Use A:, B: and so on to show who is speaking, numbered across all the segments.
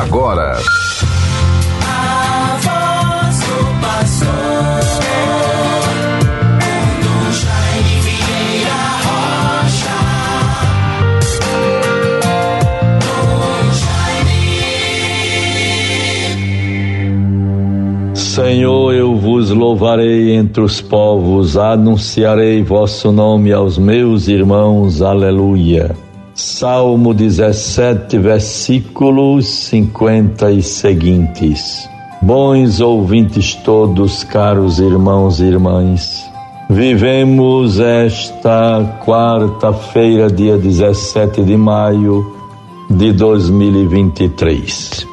A: agora.
B: Senhor, eu vos louvarei entre os povos, anunciarei vosso nome aos meus irmãos. Aleluia. Salmo 17, versículos 50 e seguintes. Bons ouvintes todos, caros irmãos e irmãs, vivemos esta quarta-feira, dia 17 de maio de 2023.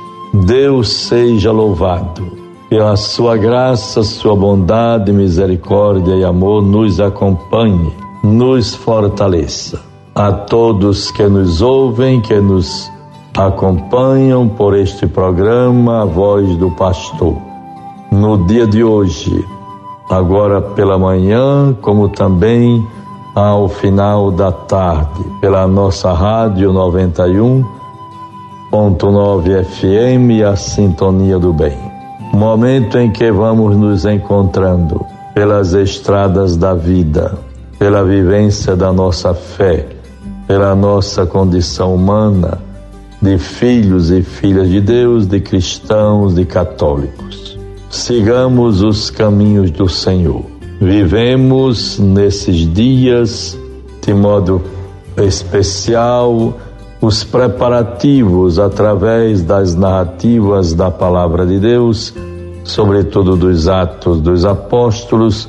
B: Deus seja louvado. Que a sua graça, sua bondade, misericórdia e amor nos acompanhe, nos fortaleça a todos que nos ouvem, que nos acompanham por este programa A Voz do Pastor. No dia de hoje, agora pela manhã, como também ao final da tarde, pela nossa rádio 91.9 FM, a Sintonia do Bem. Momento em que vamos nos encontrando pelas estradas da vida, pela vivência da nossa fé pela nossa condição humana de filhos e filhas de Deus, de cristãos, de católicos. Sigamos os caminhos do Senhor. Vivemos nesses dias de modo especial os preparativos através das narrativas da palavra de Deus, sobretudo dos Atos dos Apóstolos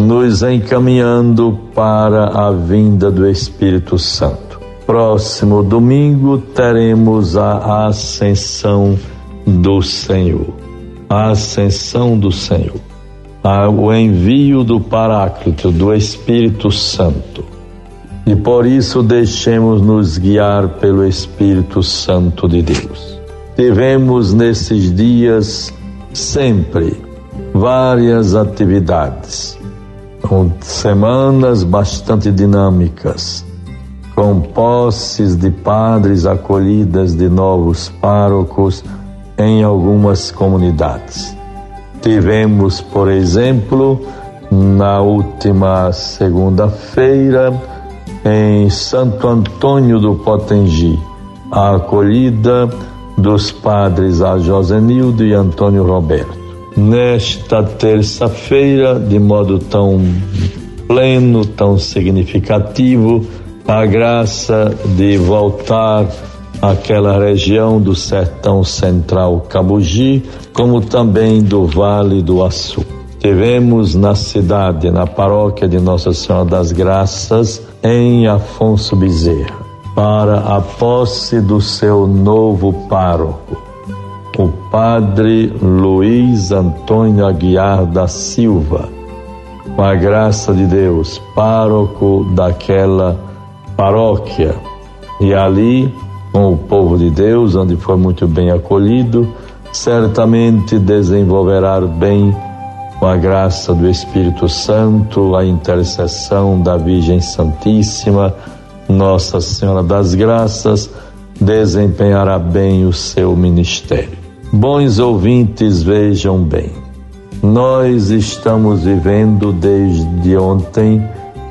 B: nos encaminhando para a vinda do Espírito Santo. Próximo domingo teremos a ascensão do Senhor. A ascensão do Senhor. O envio do Paráclito, do Espírito Santo. E por isso deixemos nos guiar pelo Espírito Santo de Deus. Tivemos nesses dias sempre várias atividades com semanas bastante dinâmicas, com posses de padres acolhidas de novos párocos em algumas comunidades. Tivemos, por exemplo, na última segunda-feira, em Santo Antônio do Potengi, a acolhida dos padres a Josenildo e Antônio Roberto nesta terça-feira, de modo tão pleno, tão significativo, a graça de voltar àquela região do sertão central Cabugi, como também do Vale do Açu. Tivemos na cidade, na paróquia de Nossa Senhora das Graças, em Afonso Bezerra, para a posse do seu novo pároco padre Luiz Antônio Aguiar da Silva, com a graça de Deus, pároco daquela paróquia. E ali, com o povo de Deus, onde foi muito bem acolhido, certamente desenvolverá bem, com a graça do Espírito Santo, a intercessão da Virgem Santíssima, Nossa Senhora das Graças, desempenhará bem o seu ministério. Bons ouvintes, vejam bem. Nós estamos vivendo desde ontem,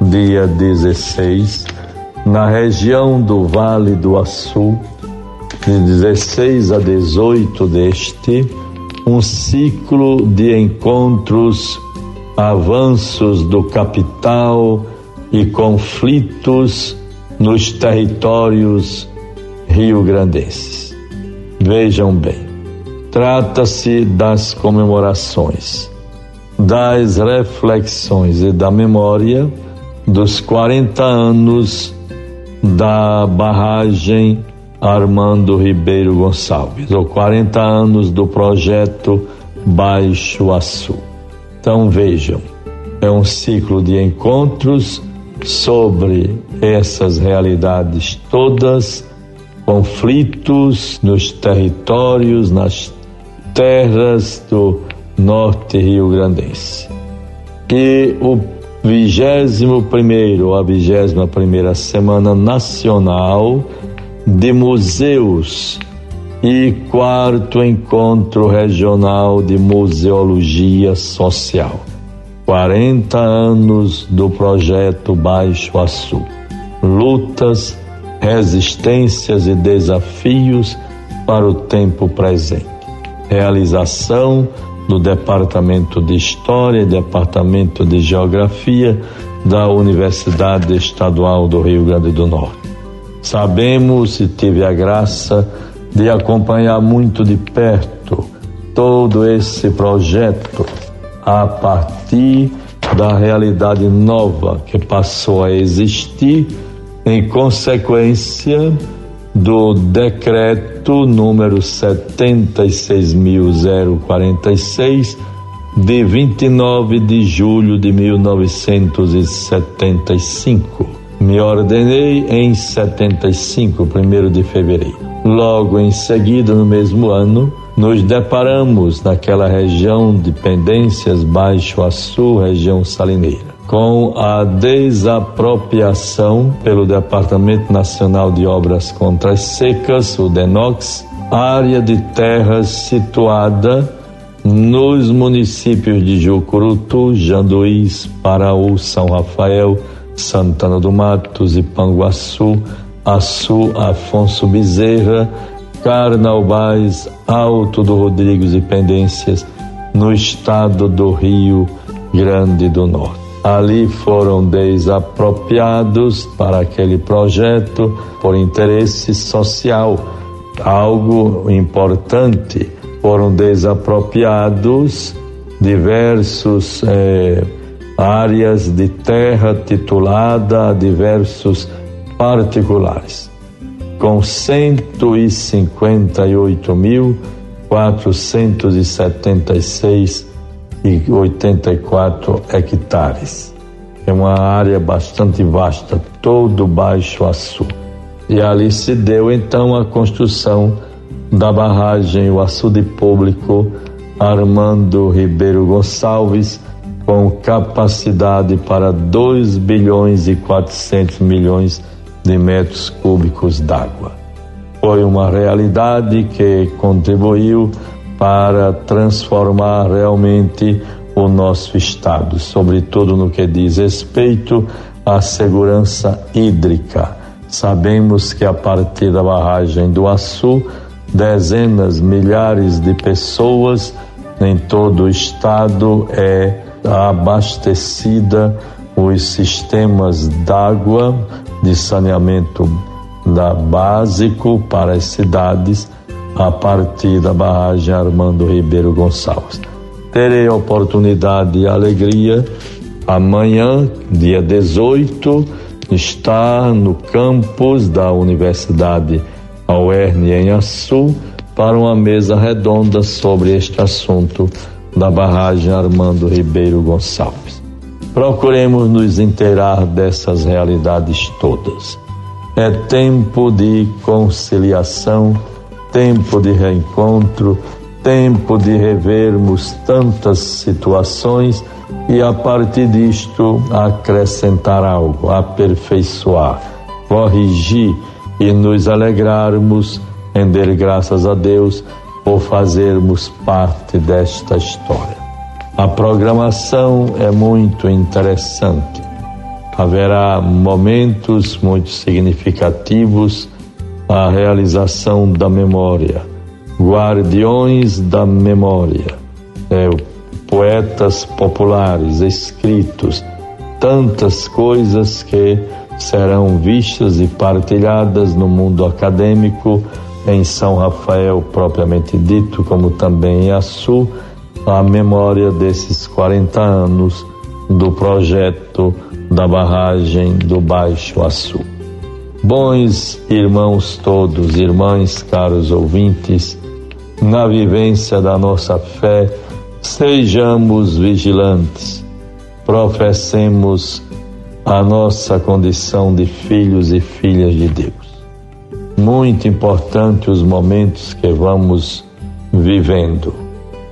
B: dia 16, na região do Vale do Açu, de 16 a 18 deste, um ciclo de encontros, avanços do capital e conflitos nos territórios rio-grandenses. Vejam bem, Trata-se das comemorações, das reflexões e da memória dos 40 anos da barragem Armando Ribeiro Gonçalves, ou 40 anos do projeto Baixo Açu. Então vejam, é um ciclo de encontros sobre essas realidades todas, conflitos nos territórios, nas terras do norte rio-grandense. E o vigésimo primeiro, a vigésima primeira semana nacional de museus e quarto encontro regional de museologia social. 40 anos do projeto Baixo Açu. Lutas, resistências e desafios para o tempo presente. Realização do Departamento de História e Departamento de Geografia da Universidade Estadual do Rio Grande do Norte. Sabemos e tive a graça de acompanhar muito de perto todo esse projeto a partir da realidade nova que passou a existir em consequência do decreto número 76.046 de 29 de julho de 1975. Me ordenei em 75, 1 de fevereiro. Logo em seguida, no mesmo ano, nos deparamos naquela região de pendências Baixo Açu, região salineira, com a desapropriação pelo Departamento Nacional de Obras contra as Secas, o DENOX, área de terras situada nos municípios de Jucurutu, Janduís, Paraú, São Rafael, Santana do Matos e Panguaçu, Açu, Afonso Bezerra, Carnaubais, Alto do Rodrigues e Pendências, no estado do Rio Grande do Norte. Ali foram desapropriados para aquele projeto por interesse social, algo importante foram desapropriados diversos eh, áreas de terra titulada a diversos particulares, com 158.476 e 84 hectares. É uma área bastante vasta, todo Baixo Açu. E ali se deu então a construção da barragem o açude público Armando Ribeiro Gonçalves, com capacidade para 2 bilhões e 400 milhões de metros cúbicos d'água. Foi uma realidade que contribuiu para transformar realmente o nosso estado, sobretudo no que diz respeito à segurança hídrica. Sabemos que a partir da barragem do Açu, dezenas, milhares de pessoas em todo o estado é abastecida os sistemas d'água de saneamento da básico para as cidades a partir da barragem Armando Ribeiro Gonçalves. Terei a oportunidade e alegria amanhã, dia 18, estar no campus da Universidade ao Erne em Açu para uma mesa redonda sobre este assunto da barragem Armando Ribeiro Gonçalves. Procuremos nos inteirar dessas realidades todas. É tempo de conciliação, tempo de reencontro, tempo de revermos tantas situações e a partir disto acrescentar algo, aperfeiçoar, corrigir e nos alegrarmos, render graças a Deus por fazermos parte desta história. A programação é muito interessante. Haverá momentos muito significativos a realização da memória, guardiões da memória, é, poetas populares, escritos, tantas coisas que serão vistas e partilhadas no mundo acadêmico, em São Rafael propriamente dito, como também em Açu, a memória desses 40 anos do projeto da barragem do Baixo Açu. Bons irmãos todos, irmãs, caros ouvintes, na vivência da nossa fé, sejamos vigilantes, professemos a nossa condição de filhos e filhas de Deus. Muito importante os momentos que vamos vivendo.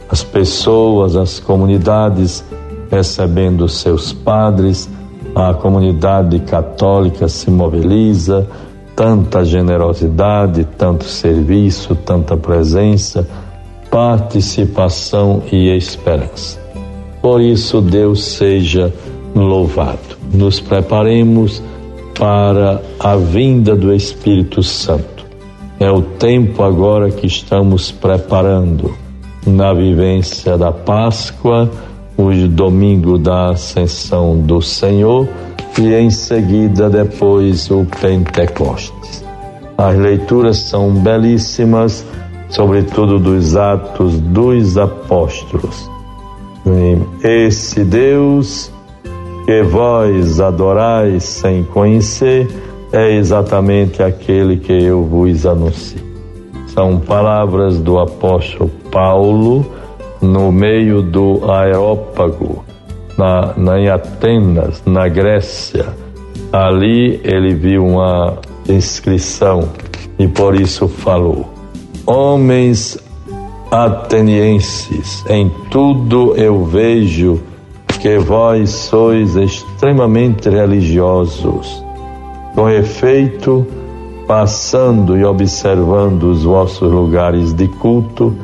B: As pessoas, as comunidades recebendo seus padres, a comunidade católica se mobiliza, tanta generosidade, tanto serviço, tanta presença, participação e esperança. Por isso, Deus seja louvado. Nos preparemos para a vinda do Espírito Santo. É o tempo agora que estamos preparando na vivência da Páscoa, o domingo da Ascensão do Senhor e em seguida depois o Pentecostes. As leituras são belíssimas, sobretudo dos Atos dos Apóstolos. Esse Deus que vós adorais sem conhecer é exatamente aquele que eu vos anuncio. São palavras do apóstolo Paulo no meio do aerópago, na, na, em Atenas, na Grécia. Ali ele viu uma inscrição e por isso falou: Homens atenienses, em tudo eu vejo que vós sois extremamente religiosos. Com efeito, passando e observando os vossos lugares de culto,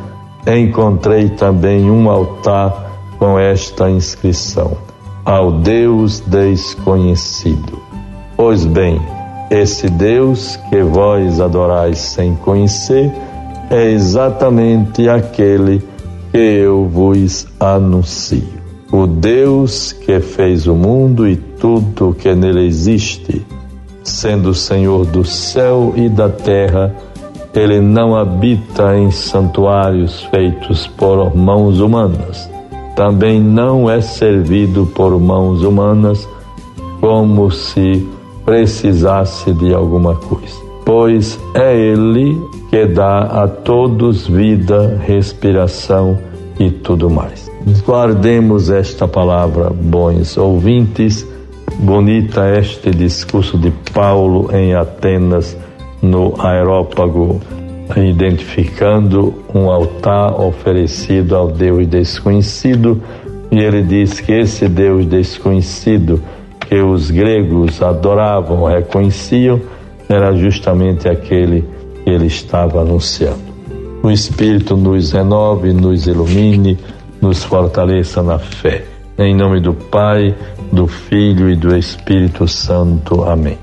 B: encontrei também um altar com esta inscrição: Ao Deus desconhecido. Pois bem, esse Deus que vós adorais sem conhecer é exatamente aquele que eu vos anuncio. O Deus que fez o mundo e tudo que nele existe, sendo Senhor do céu e da terra, ele não habita em santuários feitos por mãos humanas. Também não é servido por mãos humanas como se precisasse de alguma coisa. Pois é Ele que dá a todos vida, respiração e tudo mais. Guardemos esta palavra, bons ouvintes. Bonita este discurso de Paulo em Atenas, no aerópago, identificando um altar oferecido ao Deus desconhecido. E ele diz que esse Deus desconhecido, que os gregos adoravam, reconheciam, era justamente aquele que ele estava anunciando. O Espírito nos renove, nos ilumine, nos fortaleça na fé. Em nome do Pai, do Filho e do Espírito Santo. Amém.